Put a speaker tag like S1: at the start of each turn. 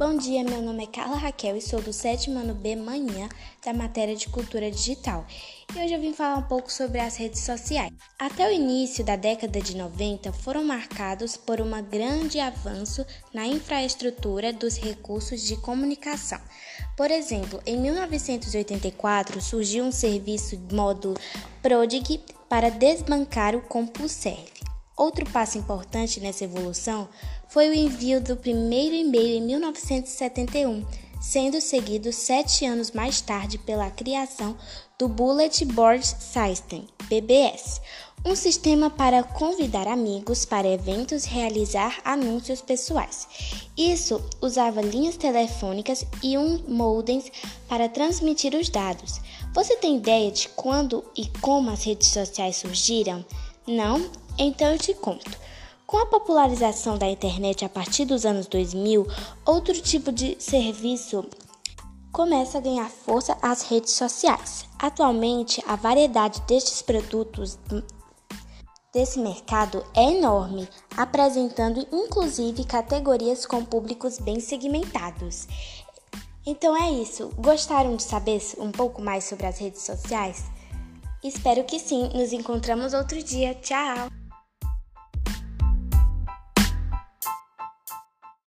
S1: Bom dia, meu nome é Carla Raquel e sou do sétimo ano B Manhã da matéria de Cultura Digital. E hoje eu vim falar um pouco sobre as redes sociais. Até o início da década de 90 foram marcados por um grande avanço na infraestrutura dos recursos de comunicação. Por exemplo, em 1984 surgiu um serviço modo Prodig para desbancar o CompuServe. Outro passo importante nessa evolução foi o envio do primeiro e-mail em 1971, sendo seguido sete anos mais tarde pela criação do Bullet Board System, BBS, um sistema para convidar amigos para eventos e realizar anúncios pessoais. Isso usava linhas telefônicas e um modem para transmitir os dados. Você tem ideia de quando e como as redes sociais surgiram? Não? Então eu te conto. Com a popularização da internet a partir dos anos 2000, outro tipo de serviço começa a ganhar força as redes sociais. Atualmente, a variedade destes produtos desse mercado é enorme, apresentando inclusive categorias com públicos bem segmentados. Então é isso. Gostaram de saber um pouco mais sobre as redes sociais? Espero que sim. Nos encontramos outro dia. Tchau!